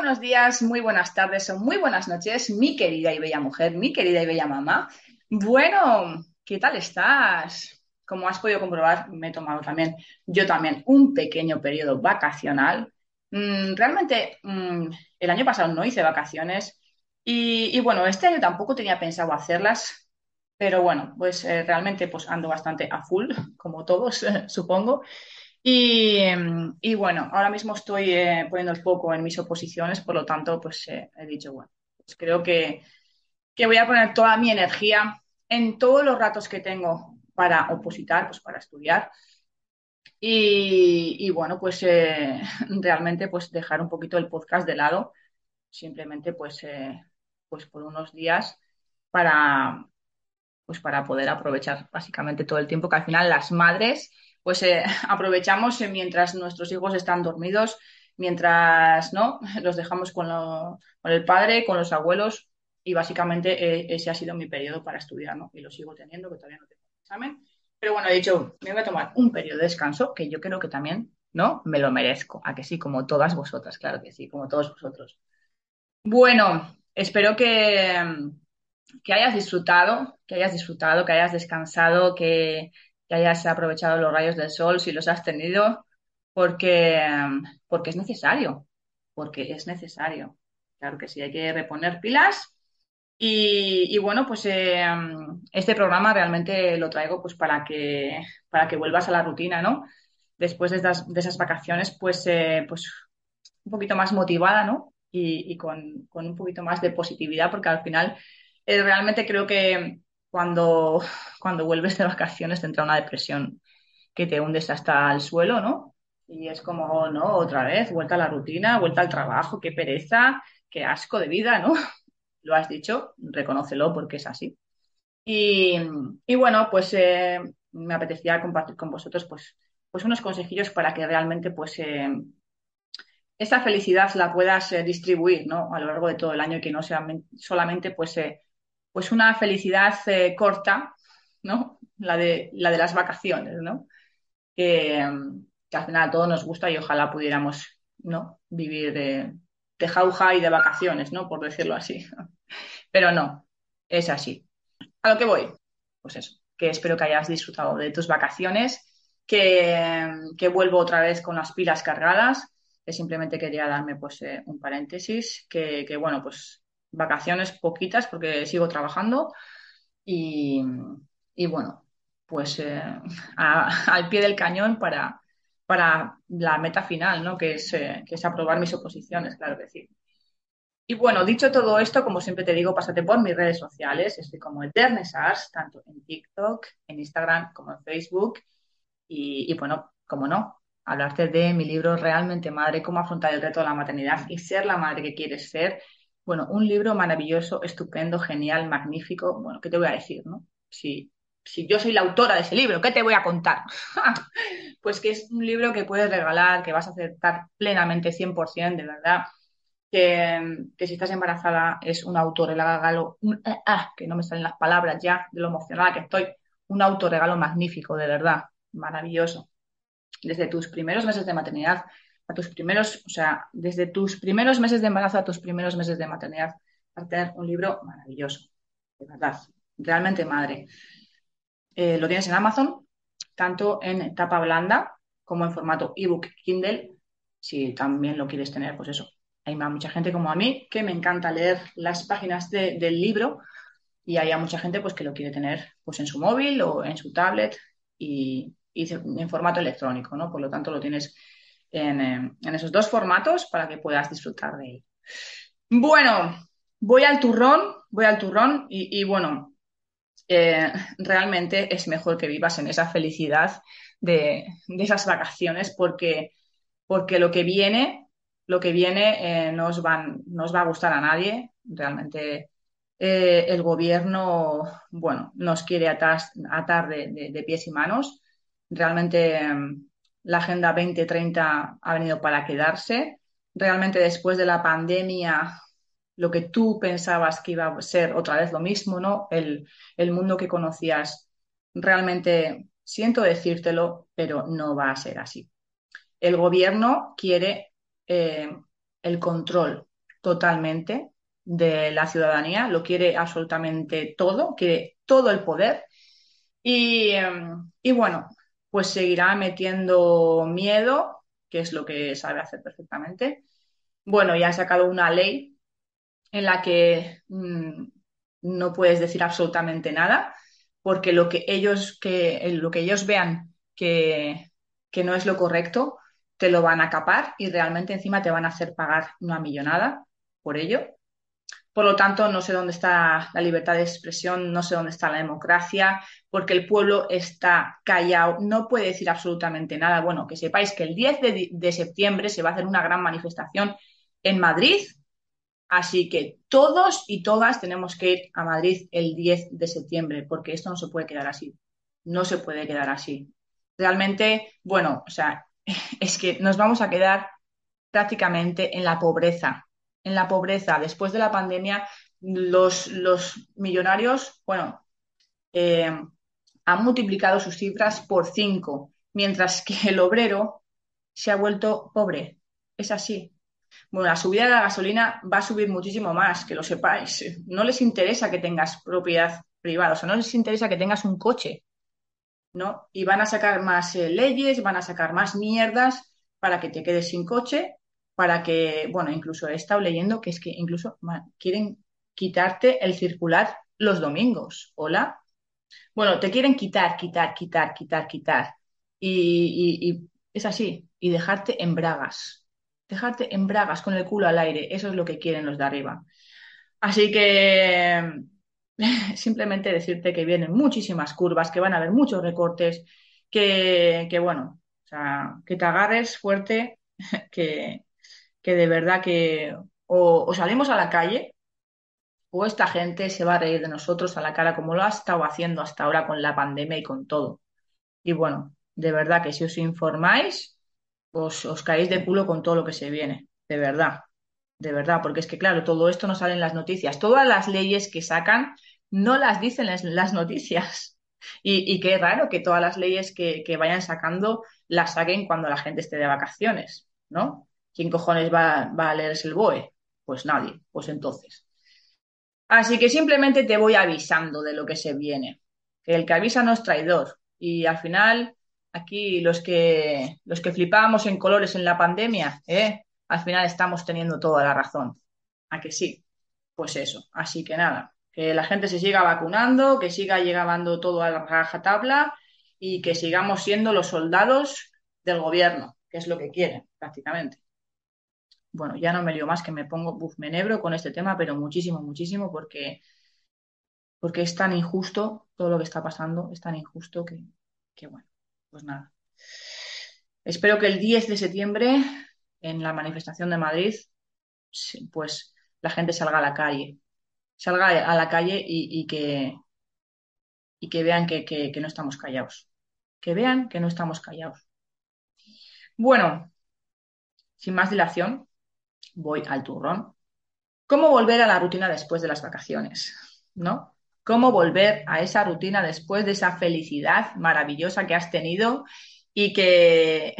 Buenos días, muy buenas tardes o muy buenas noches, mi querida y bella mujer, mi querida y bella mamá. Bueno, ¿qué tal estás? Como has podido comprobar, me he tomado también, yo también, un pequeño periodo vacacional. Mm, realmente, mm, el año pasado no hice vacaciones y, bueno, este año tampoco tenía pensado hacerlas, pero bueno, pues eh, realmente pues ando bastante a full, como todos, supongo. Y, y, bueno, ahora mismo estoy eh, poniendo el foco en mis oposiciones, por lo tanto, pues eh, he dicho, bueno, pues creo que, que, voy a poner toda mi energía en todos los ratos que tengo para opositar, pues para estudiar. Y, bueno, pues realmente pues dejar un poquito el podcast de lado, simplemente pues pues por unos días para, pues para poder aprovechar básicamente todo el tiempo que al final las madres pues eh, aprovechamos mientras nuestros hijos están dormidos, mientras no los dejamos con, con el padre, con los abuelos y básicamente eh, ese ha sido mi periodo para estudiar, ¿no? Y lo sigo teniendo, que todavía no tengo examen. Pero bueno, he dicho, me voy a tomar un periodo de descanso que yo creo que también, ¿no? Me lo merezco, a que sí, como todas vosotras, claro que sí, como todos vosotros. Bueno, espero que, que hayas disfrutado, que hayas disfrutado, que hayas descansado, que, hayas aprovechado los rayos del sol si los has tenido, porque, porque es necesario, porque es necesario. Claro que sí, hay que reponer pilas. Y, bueno, pues eh, este programa realmente lo traigo pues para que, para que vuelvas a la rutina, ¿no? Después de, esas vacaciones, pues, eh, pues un poquito más motivada, ¿no? y, con, un poquito más de positividad, porque al final eh, realmente creo que cuando, cuando vuelves de vacaciones te entra una depresión que te hundes hasta el suelo, ¿no? Y es como, no, otra vez, vuelta a la rutina, vuelta al trabajo, qué pereza, qué asco de vida, ¿no? Lo has dicho, reconócelo porque es así. Y, bueno, pues eh, me apetecía compartir con vosotros pues, pues unos consejillos para que realmente pues eh, esa felicidad la puedas eh, distribuir ¿no? a lo largo de todo el año y que no sea solamente pues, eh, pues una felicidad eh, corta, ¿no? la, de, la de las vacaciones, ¿no? que, al final a todos nos gusta y ojalá pudiéramos ¿no? vivir de, jauja y de vacaciones, ¿no? por decirlo así. Pero no, es así. A lo que voy, pues eso, que espero que hayas disfrutado de tus vacaciones, que, que vuelvo otra vez con las pilas cargadas simplemente quería darme pues eh, un paréntesis, que, bueno, pues vacaciones poquitas porque sigo trabajando y, bueno, pues eh, al pie del cañón para, para la meta final, ¿no? Que es, eh, que es aprobar mis oposiciones, claro que sí. Y bueno, dicho todo esto, como siempre te digo, pásate por mis redes sociales, estoy como Eternesars, tanto en TikTok, en Instagram como en Facebook. Y, y bueno, como no, hablarte de mi libro Realmente Madre, cómo afrontar el reto de la maternidad y ser la madre que quieres ser. Bueno, un libro maravilloso, estupendo, genial, magnífico. Bueno, ¿qué te voy a decir, no? Si, si yo soy la autora de ese libro, ¿qué te voy a contar? pues que es un libro que puedes regalar, que vas a aceptar plenamente 100%, de verdad. Que, si estás embarazada es un autorregalo, un, ah, ah, que no me salen las palabras ya de lo emocionada que estoy, un autorregalo magnífico, de verdad, maravilloso desde tus primeros meses de maternidad a tus primeros, o sea, desde tus primeros meses de embarazo a tus primeros meses de maternidad, a tener un libro maravilloso, de verdad, realmente madre. Eh, lo tienes en Amazon, tanto en tapa blanda como en formato ebook Kindle, si también lo quieres tener, pues eso, hay mucha gente como a mí que me encanta leer las páginas del libro y hay mucha gente pues que lo quiere tener pues en su móvil o en su tablet y, en formato electrónico, ¿no? Por lo tanto lo tienes en, en esos dos formatos para que puedas disfrutar de él. Bueno, voy al turrón, voy al turrón y, bueno, eh, realmente es mejor que vivas en esa felicidad de, esas vacaciones porque, porque lo que viene, lo que viene eh, no, os van, va a gustar a nadie. Realmente eh, el gobierno, bueno, nos quiere atar, atar de, pies y manos. Realmente la Agenda 2030 ha venido para quedarse. Realmente después de la pandemia lo que tú pensabas que iba a ser otra vez lo mismo, ¿no? El, mundo que conocías, realmente siento decírtelo, pero no va a ser así. El gobierno quiere eh, el control totalmente de la ciudadanía, lo quiere absolutamente todo, quiere todo el poder y, em, y bueno, pues seguirá metiendo miedo, que es lo que sabe hacer perfectamente. Bueno, ya han sacado una ley en la que mm, no puedes decir absolutamente nada, porque lo que ellos, que, lo que ellos vean que, que no es lo correcto, te lo van a capar y realmente encima te van a hacer pagar una millonada por ello. Por lo tanto, no sé dónde está la libertad de expresión, no sé dónde está la democracia, porque el pueblo está callado, no puede decir absolutamente nada. Bueno, que sepáis que el 10 de, septiembre se va a hacer una gran manifestación en Madrid, Así que todos y todas tenemos que ir a Madrid el 10 de septiembre, porque esto no se puede quedar así. No se puede quedar así. Realmente, bueno, o sea, es que nos vamos a quedar prácticamente en la pobreza. En la pobreza. Después de la pandemia, los, millonarios, bueno, eh, han multiplicado sus cifras por cinco, mientras que el obrero se ha vuelto pobre. Es así. Bueno, la subida de la gasolina va a subir muchísimo más, que lo sepáis. No les interesa que tengas propiedad privada, o sea, no les interesa que tengas un coche, ¿no? Y van a sacar más eh, leyes, van a sacar más mierdas para que te quedes sin coche, para que, bueno, incluso he estado leyendo que es que incluso quieren quitarte el circular los domingos. ¿Hola? Bueno, te quieren quitar, quitar, quitar, quitar, quitar. y es así. Y dejarte en bragas dejarte en bragas con el culo al aire. Eso es lo que quieren los de arriba. Así que simplemente decirte que vienen muchísimas curvas, que van a haber muchos recortes, que, bueno, o sea, que te agarres fuerte, que, que de verdad que o, salimos a la calle o esta gente se va a reír de nosotros a la cara como lo ha estado haciendo hasta ahora con la pandemia y con todo. Y bueno, de verdad que si os informáis, os, caéis de culo con todo lo que se viene, de verdad, de verdad, porque es que claro, todo esto no sale en las noticias, todas las leyes que sacan no las dicen en las noticias. Y, y qué raro que todas las leyes que, vayan sacando las saquen cuando la gente esté de vacaciones, ¿no? ¿Quién cojones va, va a leerse el BOE? Pues nadie, pues entonces. Así que simplemente te voy avisando de lo que se viene. Que el que avisa no es traidor. Y al final Aquí los que, los que flipábamos en colores en la pandemia, ¿eh? al final estamos teniendo toda la razón. ¿A que sí? Pues eso. Así que nada, que la gente se siga vacunando, que siga llegando todo a la raja tabla y que sigamos siendo los soldados del gobierno, que es lo que quieren prácticamente. Bueno, ya no me lío más que me pongo, buf, me con este tema, pero muchísimo, muchísimo, porque, porque es tan injusto todo lo que está pasando, es tan injusto que, que bueno pues nada. Espero que el 10 de septiembre, en la manifestación de Madrid, pues la gente salga a la calle. Salga a la calle y, que, y que vean que, que no estamos callados. Que vean que no estamos callados. Bueno, sin más dilación, voy al turrón. ¿Cómo volver a la rutina después de las vacaciones? ¿No? cómo volver a esa rutina después de esa felicidad maravillosa que has tenido y que,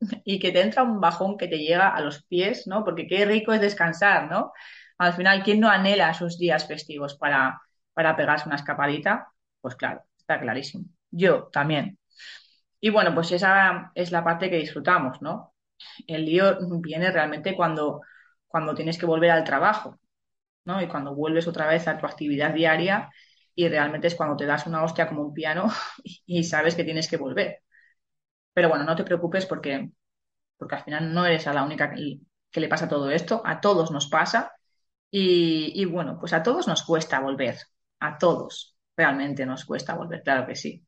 y que te entra un bajón que te llega a los pies, ¿no? Porque qué rico es descansar, ¿no? Al final, ¿quién no anhela esos días festivos para, para pegarse una escapadita? Pues claro, está clarísimo. Yo también. Y bueno, pues esa es la parte que disfrutamos, ¿no? El lío viene realmente cuando cuando tienes que volver al trabajo, ¿no? Y cuando vuelves otra vez a tu actividad diaria y realmente es cuando te das una hostia como un piano y sabes que tienes que volver. Pero bueno, no te preocupes porque, porque al final no eres a la única que, le pasa todo esto, a todos nos pasa y, bueno, pues a todos nos cuesta volver, a todos realmente nos cuesta volver, claro que sí.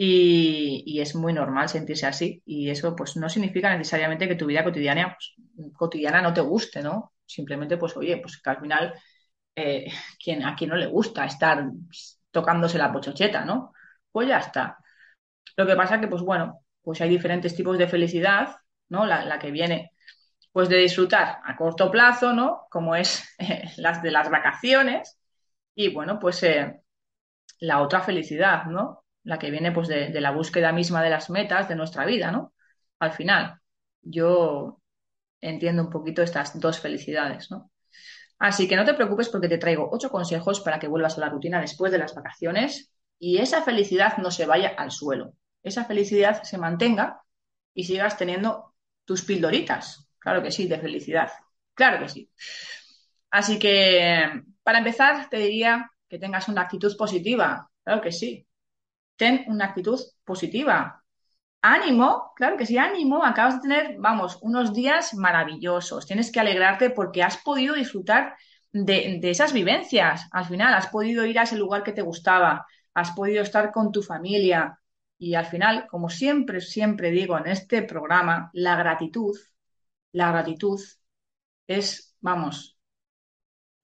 Y, es muy normal sentirse así y eso pues no significa necesariamente que tu vida cotidiana, pues, cotidiana no te guste, ¿no? Simplemente pues oye, pues que al final eh, quien, a quien no le gusta estar tocándose la pochocheta, ¿no? Pues ya está. Lo que pasa que pues bueno, pues hay diferentes tipos de felicidad, ¿no? La, que viene pues de disfrutar a corto plazo, ¿no? Como es las de las vacaciones y bueno, pues eh, la otra felicidad, ¿no? La que viene pues de, de, la búsqueda misma de las metas de nuestra vida, ¿no? Al final, yo entiendo un poquito estas dos felicidades, ¿no? Así que no te preocupes porque te traigo ocho consejos para que vuelvas a la rutina después de las vacaciones y esa felicidad no se vaya al suelo. Esa felicidad se mantenga y sigas teniendo tus pildoritas. Claro que sí, de felicidad. Claro que sí. Así que, para empezar, te diría que tengas una actitud positiva. Claro que sí. Ten una actitud positiva. Ánimo, claro que sí, ánimo. Acabas de tener, vamos, unos días maravillosos. Tienes que alegrarte porque has podido disfrutar de, de, esas vivencias. Al final, has podido ir a ese lugar que te gustaba, has podido estar con tu familia. Y al final, como siempre, siempre digo en este programa, la gratitud, la gratitud es, vamos,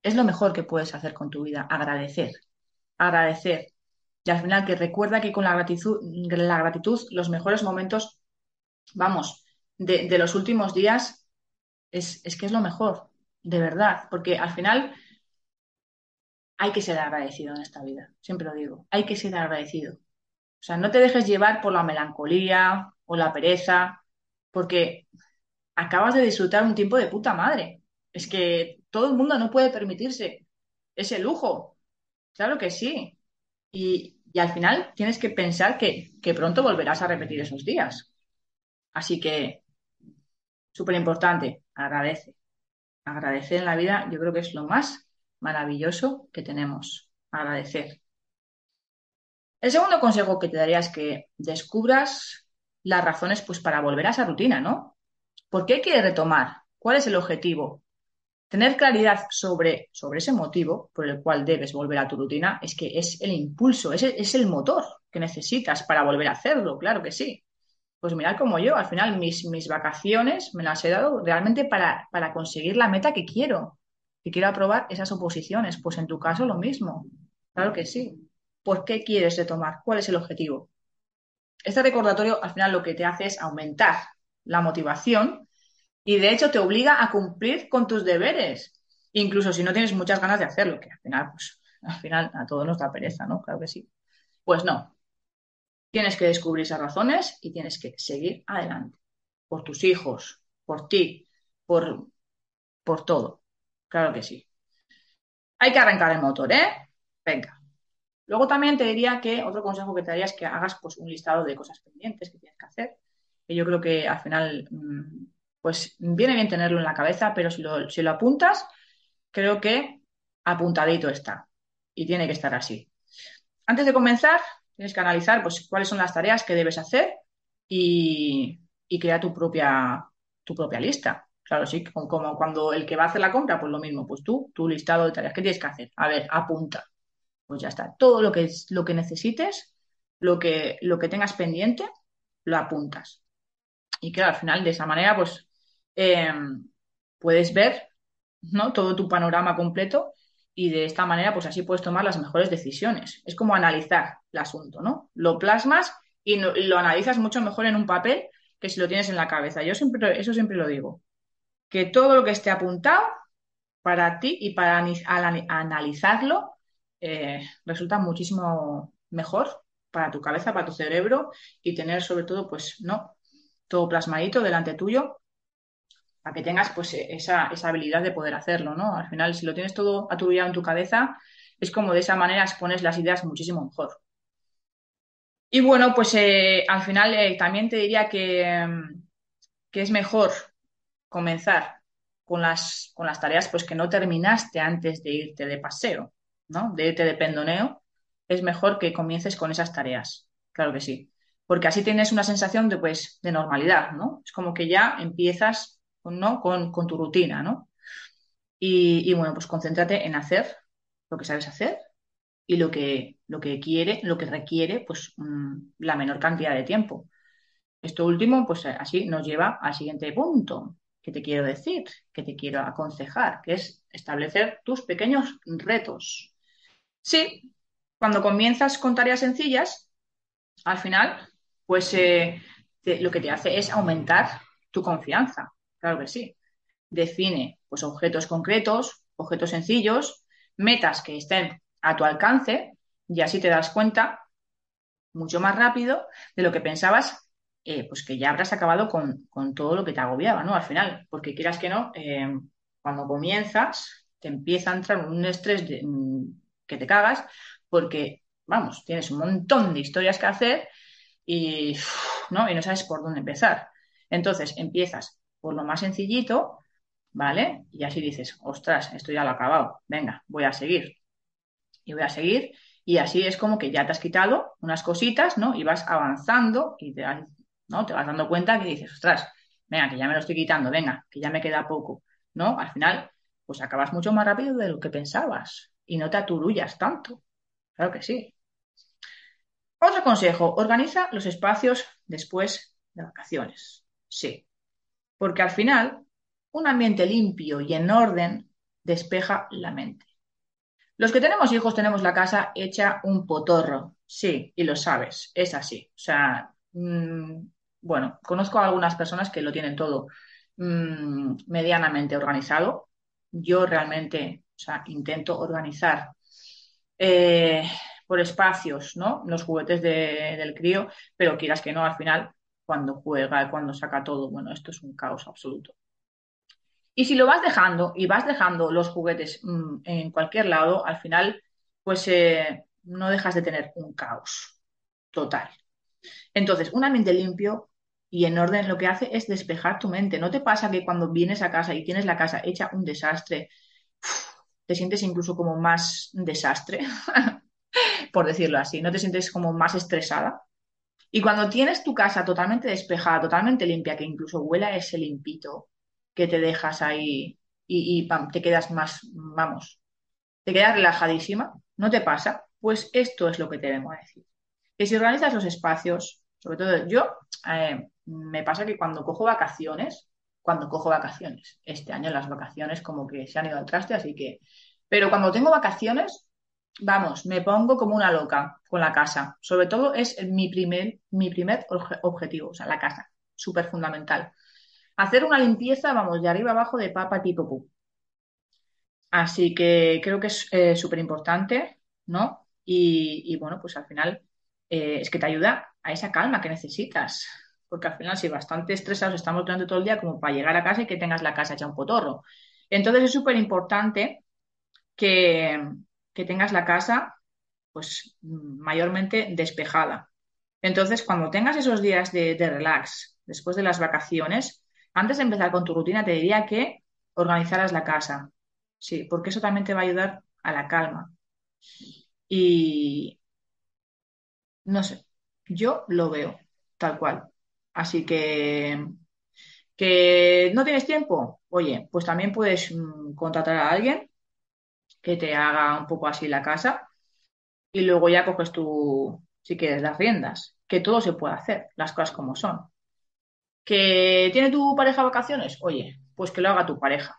es lo mejor que puedes hacer con tu vida, agradecer, agradecer. Y al final que recuerda que con la gratitud, la gratitud los mejores momentos, vamos, de, los últimos días, es, es, que es lo mejor, de verdad, porque al final hay que ser agradecido en esta vida, siempre lo digo, hay que ser agradecido. O sea, no te dejes llevar por la melancolía o la pereza, porque acabas de disfrutar un tiempo de puta madre. Es que todo el mundo no puede permitirse ese lujo. Claro que sí. Y, y al final tienes que pensar que, que, pronto volverás a repetir esos días. Así que, súper importante, agradece. Agradecer en la vida yo creo que es lo más maravilloso que tenemos. Agradecer. El segundo consejo que te daría es que descubras las razones pues, para volver a esa rutina, ¿no? ¿Por qué quieres retomar? ¿Cuál es el objetivo? Tener claridad sobre, sobre ese motivo por el cual debes volver a tu rutina es que es el impulso, es el, es el motor que necesitas para volver a hacerlo, claro que sí. Pues mirad como yo, al final mis, mis vacaciones me las he dado realmente para, para conseguir la meta que quiero, que quiero aprobar esas oposiciones. Pues en tu caso lo mismo, claro que sí. ¿Por qué quieres retomar? ¿Cuál es el objetivo? Este recordatorio al final lo que te hace es aumentar la motivación y de hecho te obliga a cumplir con tus deberes, incluso si no tienes muchas ganas de hacerlo, que al final, pues, al final a todos nos da pereza, ¿no? Claro que sí. Pues no. Tienes que descubrir esas razones y tienes que seguir adelante. Por tus hijos, por ti, por, por todo. Claro que sí. Hay que arrancar el motor, ¿eh? Venga. Luego también te diría que otro consejo que te daría es que hagas pues, un listado de cosas pendientes que tienes que hacer. Que yo creo que al final mmm, pues viene bien tenerlo en la cabeza, pero si lo, si lo apuntas, creo que apuntadito está. Y tiene que estar así. Antes de comenzar, tienes que analizar pues, cuáles son las tareas que debes hacer y, y crear tu propia, tu propia lista. Claro, sí, como, cuando el que va a hacer la compra, pues lo mismo, pues tú, tu listado de tareas, ¿qué tienes que hacer? A ver, apunta. Pues ya está. Todo lo que, lo que necesites, lo que, lo que tengas pendiente, lo apuntas. Y claro, al final, de esa manera, pues eh, puedes ver ¿no? todo tu panorama completo y de esta manera, pues así puedes tomar las mejores decisiones. Es como analizar el asunto, ¿no? Lo plasmas y lo analizas mucho mejor en un papel que si lo tienes en la cabeza. Yo siempre, eso siempre lo digo. Que todo lo que esté apuntado para ti y para analizarlo eh, resulta muchísimo mejor para tu cabeza, para tu cerebro y tener sobre todo, pues, no, todo plasmadito delante tuyo para que tengas pues esa, esa, habilidad de poder hacerlo, ¿no? Al final, si lo tienes todo aturullado en tu cabeza, es como de esa manera expones las ideas muchísimo mejor. Y bueno, pues eh, al final eh, también te diría que, que, es mejor comenzar con las, con las tareas pues, que no terminaste antes de irte de paseo, ¿no? De irte de pendoneo, es mejor que comiences con esas tareas. Claro que sí. Porque así tienes una sensación de, pues, de normalidad, ¿no? Es como que ya empiezas ¿no? con, con tu rutina, ¿no? Y, y, bueno, pues concéntrate en hacer lo que sabes hacer y lo que, lo que quiere, lo que requiere, pues mm, la menor cantidad de tiempo. Esto último, pues así nos lleva al siguiente punto que te quiero decir, que te quiero aconsejar, que es establecer tus pequeños retos. Sí, cuando comienzas con tareas sencillas, al final, pues eh, lo que te hace es aumentar tu confianza. Claro que sí. Define pues objetos concretos, objetos sencillos, metas que estén a tu alcance y así te das cuenta mucho más rápido de lo que pensabas, eh, pues que ya habrás acabado con, con, todo lo que te agobiaba, ¿no? Al final, porque quieras que no, eh, cuando comienzas te empieza a entrar un estrés mm, que te cagas porque, vamos, tienes un montón de historias que hacer y, ¿no? y no sabes por dónde empezar. Entonces empiezas por lo más sencillito, ¿vale? Y así dices, ostras, esto ya lo he acabado, venga, voy a seguir y voy a seguir. Y así es como que ya te has quitado unas cositas, ¿no? Y vas avanzando y te, ¿no? te vas dando cuenta que dices, ostras, venga, que ya me lo estoy quitando, venga, que ya me queda poco, ¿no? Al final, pues acabas mucho más rápido de lo que pensabas y no te aturullas tanto. Claro que sí. Otro consejo, organiza los espacios después de vacaciones. Sí, porque al final un ambiente limpio y en orden despeja la mente. Los que tenemos hijos tenemos la casa hecha un potorro, sí, y lo sabes, es así. O sea, mmm, bueno, conozco a algunas personas que lo tienen todo mmm, medianamente organizado. Yo realmente, o sea, intento organizar eh, por espacios, ¿no? Los juguetes de, del crío, pero quieras que no, al final, cuando juega, cuando saca todo, bueno, esto es un caos absoluto. Y si lo vas dejando y vas dejando los juguetes mmm, en cualquier lado, al final, pues eh, no dejas de tener un caos total. Entonces, un ambiente limpio y en orden lo que hace es despejar tu mente. ¿No te pasa que cuando vienes a casa y tienes la casa hecha un desastre, te sientes incluso como más desastre, por decirlo así? ¿No te sientes como más estresada? Y cuando tienes tu casa totalmente despejada, totalmente limpia, que incluso huela ese limpito, que te dejas ahí y, te quedas más, vamos, te quedas relajadísima, ¿no te pasa? Pues esto es lo que te vengo a decir. Que si organizas los espacios, sobre todo yo, eh, me pasa que cuando cojo vacaciones, cuando cojo vacaciones, este año las vacaciones como que se han ido al traste, así que, pero cuando tengo vacaciones, vamos, me pongo como una loca con la casa. Sobre todo es mi primer, mi primer objetivo, o sea, la casa, súper fundamental hacer una limpieza, vamos, de arriba abajo, de papa tipo pu. Así que creo que es eh, súper importante, ¿no? Y, bueno, pues al final eh, es que te ayuda a esa calma que necesitas. Porque al final, si bastante estresados estamos durante todo el día, como para llegar a casa y que tengas la casa hecha un potorro. Entonces es súper importante que, que tengas la casa, pues, mayormente despejada. Entonces, cuando tengas esos días de, de relax, después de las vacaciones, antes de empezar con tu rutina, te diría que organizaras la casa. Sí, porque eso también te va a ayudar a la calma. Y no sé, yo lo veo tal cual. Así que, que no tienes tiempo, oye, pues también puedes mm, contratar a alguien que te haga un poco así la casa y luego ya coges tú, si quieres, las riendas, que todo se puede hacer, las cosas como son. ¿Que tiene tu pareja vacaciones? Oye, pues que lo haga tu pareja.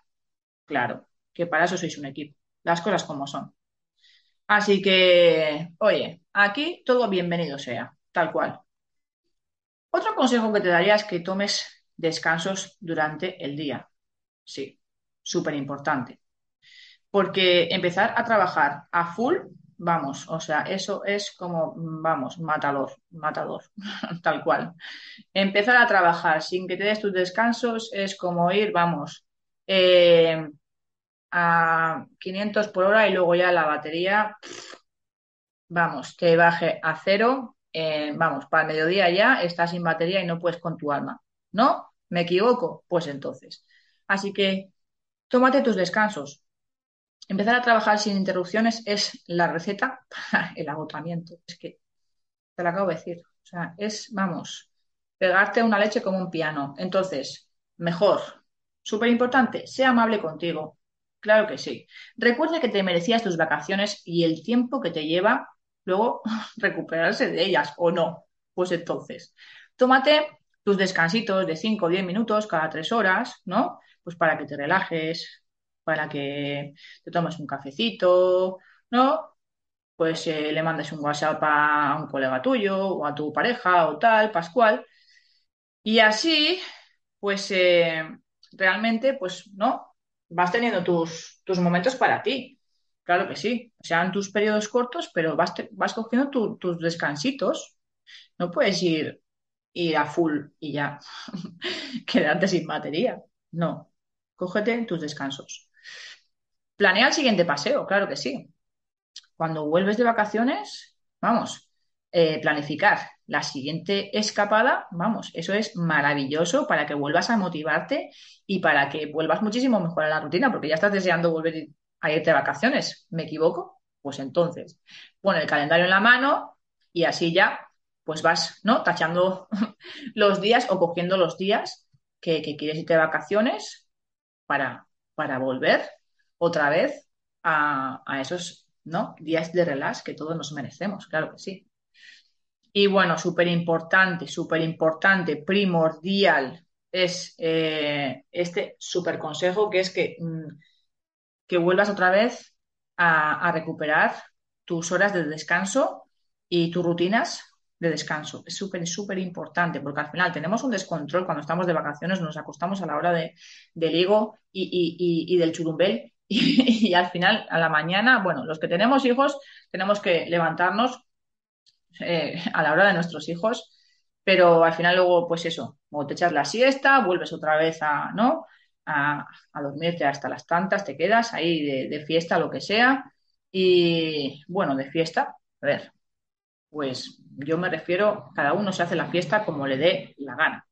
Claro, que para eso sois un equipo. Las cosas como son. Así que, oye, aquí todo bienvenido sea, tal cual. Otro consejo que te daría es que tomes descansos durante el día. Sí, súper importante. Porque empezar a trabajar a full Vamos, o sea, eso es como, vamos, matador, matador, tal cual. Empezar a trabajar sin que te des tus descansos es como ir, vamos, eh, a 500 por hora y luego ya la batería, vamos, te baje a cero, eh, vamos, para el mediodía ya estás sin batería y no puedes con tu alma. ¿No? ¿Me equivoco? Pues entonces. Así que tómate tus descansos. Empezar a trabajar sin interrupciones es la receta para el agotamiento. Es que te lo acabo de decir. O sea, es, vamos, pegarte una leche como un piano. Entonces, mejor, súper importante, sea amable contigo. Claro que sí. Recuerda que te merecías tus vacaciones y el tiempo que te lleva luego recuperarse de ellas, ¿o no? Pues entonces, tómate tus descansitos de 5 o 10 minutos cada 3 horas, ¿no? Pues para que te relajes, para que te tomes un cafecito, ¿no? Pues eh, le mandes un WhatsApp a un colega tuyo o a tu pareja o tal, Pascual. Y así, pues eh, realmente, pues, ¿no? Vas teniendo tus, tus momentos para ti. Claro que sí. Sean tus periodos cortos, pero vas, vas cogiendo tus descansitos. No puedes ir, ir a full y ya quedarte sin batería. No. Cógete tus descansos. Planea el siguiente paseo, claro que sí. Cuando vuelves de vacaciones, vamos, eh, planificar la siguiente escapada, vamos, eso es maravilloso para que vuelvas a motivarte y para que vuelvas muchísimo mejor a la rutina, porque ya estás deseando volver a irte de vacaciones. ¿Me equivoco? Pues entonces, pon el calendario en la mano y así ya, pues vas, ¿no? Tachando los días o cogiendo los días que, quieres irte de vacaciones para, para volver otra vez a, esos ¿no? días de relax que todos nos merecemos, claro que sí. Y bueno, súper importante, súper importante, primordial es eh, este súper consejo que es que, mm, que vuelvas otra vez a, recuperar tus horas de descanso y tus rutinas de descanso. Es súper, súper importante porque al final tenemos un descontrol cuando estamos de vacaciones, nos acostamos a la hora de, del higo y, y, del churumbel y, al final, a la mañana, bueno, los que tenemos hijos, tenemos que levantarnos eh, a la hora de nuestros hijos, pero al final luego, pues eso, o te echas la siesta, vuelves otra vez a, ¿no? A, dormirte hasta las tantas, te quedas ahí de, de fiesta, lo que sea, y bueno, de fiesta, a ver, pues yo me refiero, cada uno se hace la fiesta como le dé la gana.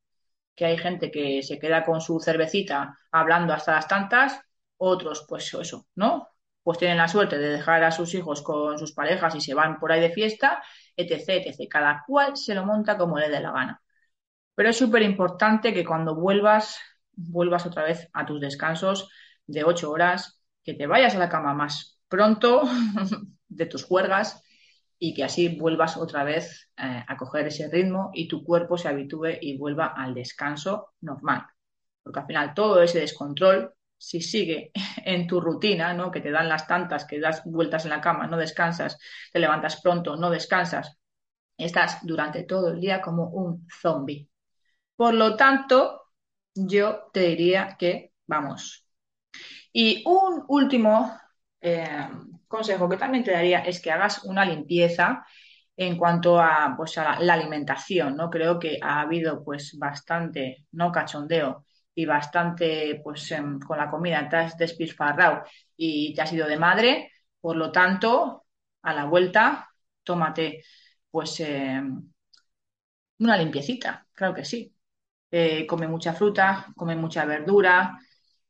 Que hay gente que se queda con su cervecita hablando hasta las tantas, otros, pues eso, ¿no? Pues tienen la suerte de dejar a sus hijos con sus parejas y se van por ahí de fiesta, etc, etc. Cada cual se lo monta como le dé la gana. Pero es súper importante que cuando vuelvas, vuelvas otra vez a tus descansos de ocho horas, que te vayas a la cama más pronto de tus juergas y que así vuelvas otra vez eh, a coger ese ritmo y tu cuerpo se habitúe y vuelva al descanso normal. Porque al final todo ese descontrol, si sigue en tu rutina, ¿no? que te dan las tantas, que das vueltas en la cama, no descansas, te levantas pronto, no descansas, estás durante todo el día como un zombie. Por lo tanto, yo te diría que vamos. Y un último eh, consejo que también te daría es que hagas una limpieza en cuanto a, pues, a la, alimentación, ¿no? Creo que ha habido pues bastante, no cachondeo, y bastante, pues em, con la comida te has despilfarrado y te has ido de madre, por lo tanto, a la vuelta, tómate pues em, una limpiecita, claro que sí. Eh, come mucha fruta, come mucha verdura,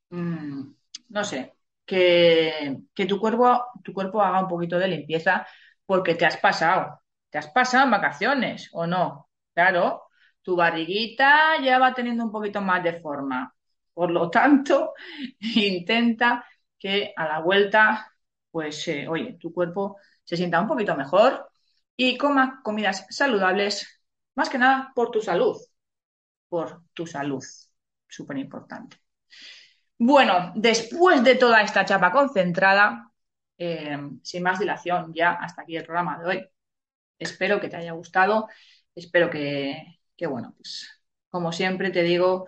mm, no sé, que, tu cuerpo, tu cuerpo haga un poquito de limpieza porque te has pasado. Te has pasado en vacaciones, ¿o no? Claro, tu barriguita ya va teniendo un poquito más de forma. Por lo tanto, intenta que a la vuelta, pues, eh, oye, tu cuerpo se sienta un poquito mejor y coma comidas saludables, más que nada por tu salud. Por tu salud. Súper importante. Bueno, después de toda esta chapa concentrada, eh, sin más dilación, ya hasta aquí el programa de hoy. Espero que te haya gustado, espero que, bueno, pues como siempre te digo,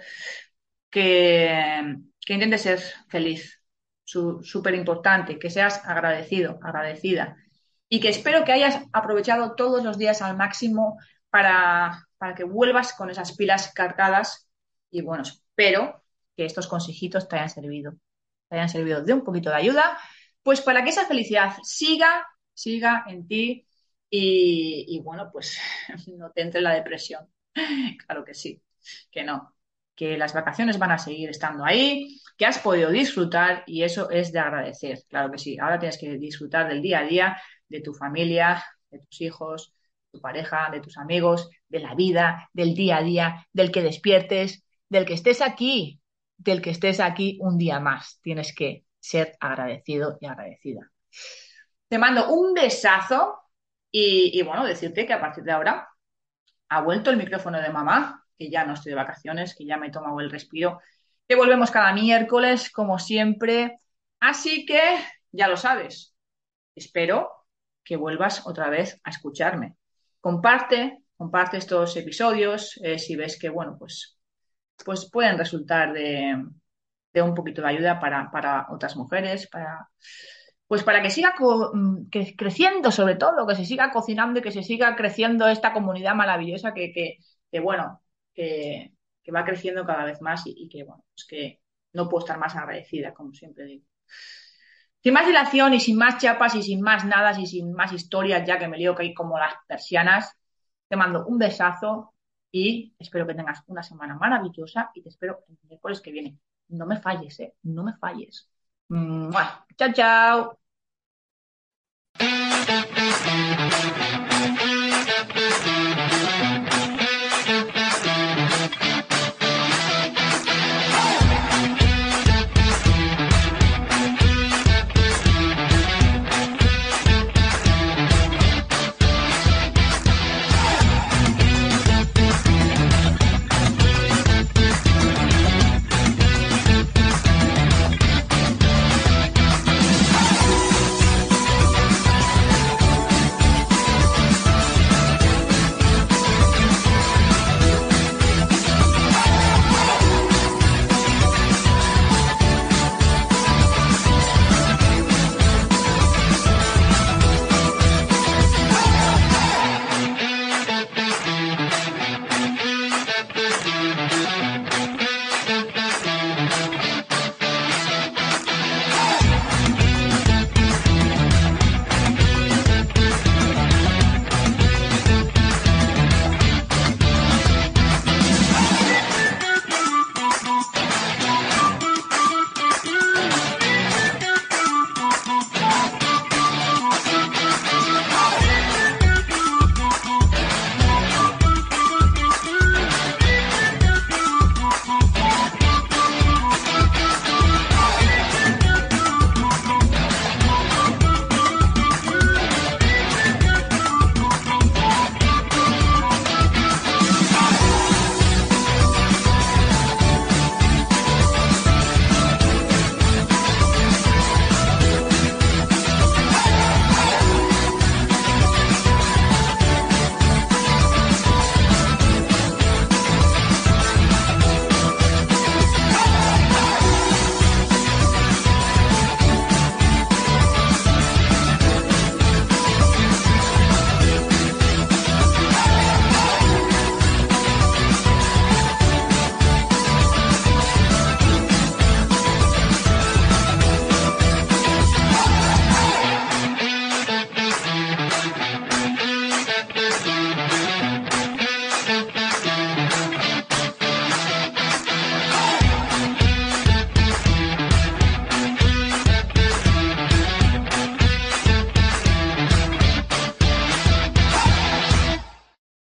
que, que intentes ser feliz, súper importante, que seas agradecido, agradecida y que espero que hayas aprovechado todos los días al máximo para, para que vuelvas con esas pilas cargadas y bueno, espero que estos consejitos te hayan servido, te hayan servido de un poquito de ayuda, pues para que esa felicidad siga, siga en ti y, bueno, pues no te entre la depresión. Claro que sí, que no. que las vacaciones van a seguir estando ahí, que has podido disfrutar y eso es de agradecer. Claro que sí, ahora tienes que disfrutar del día a día, de tu familia, de tus hijos, de tu pareja, de tus amigos, de la vida, del día a día, del que despiertes, del que estés aquí, del que estés aquí un día más. Tienes que ser agradecido y agradecida. Te mando un besazo y, y bueno, decirte que a partir de ahora ha vuelto el micrófono de mamá que ya no estoy de vacaciones, que ya me he tomado el respiro, que volvemos cada miércoles, como siempre. Así que ya lo sabes. Espero que vuelvas otra vez a escucharme. Comparte, comparte estos episodios eh, si ves que, bueno, pues, pues pueden resultar de, de un poquito de ayuda para, para, otras mujeres, para, pues para que siga mm, creciendo sobre todo, que se siga cocinando y que se siga creciendo esta comunidad maravillosa que, bueno, que, va creciendo cada vez más y, que, bueno, pues que no puedo estar más agradecida, como siempre digo. Sin más dilación y sin más chapas y sin más nada y sin más historias, ya que me lío que hay como las persianas, te mando un besazo y espero que tengas una semana maravillosa y te espero el miércoles que viene. No me falles, ¿eh? No me falles. Mm, chao, chao.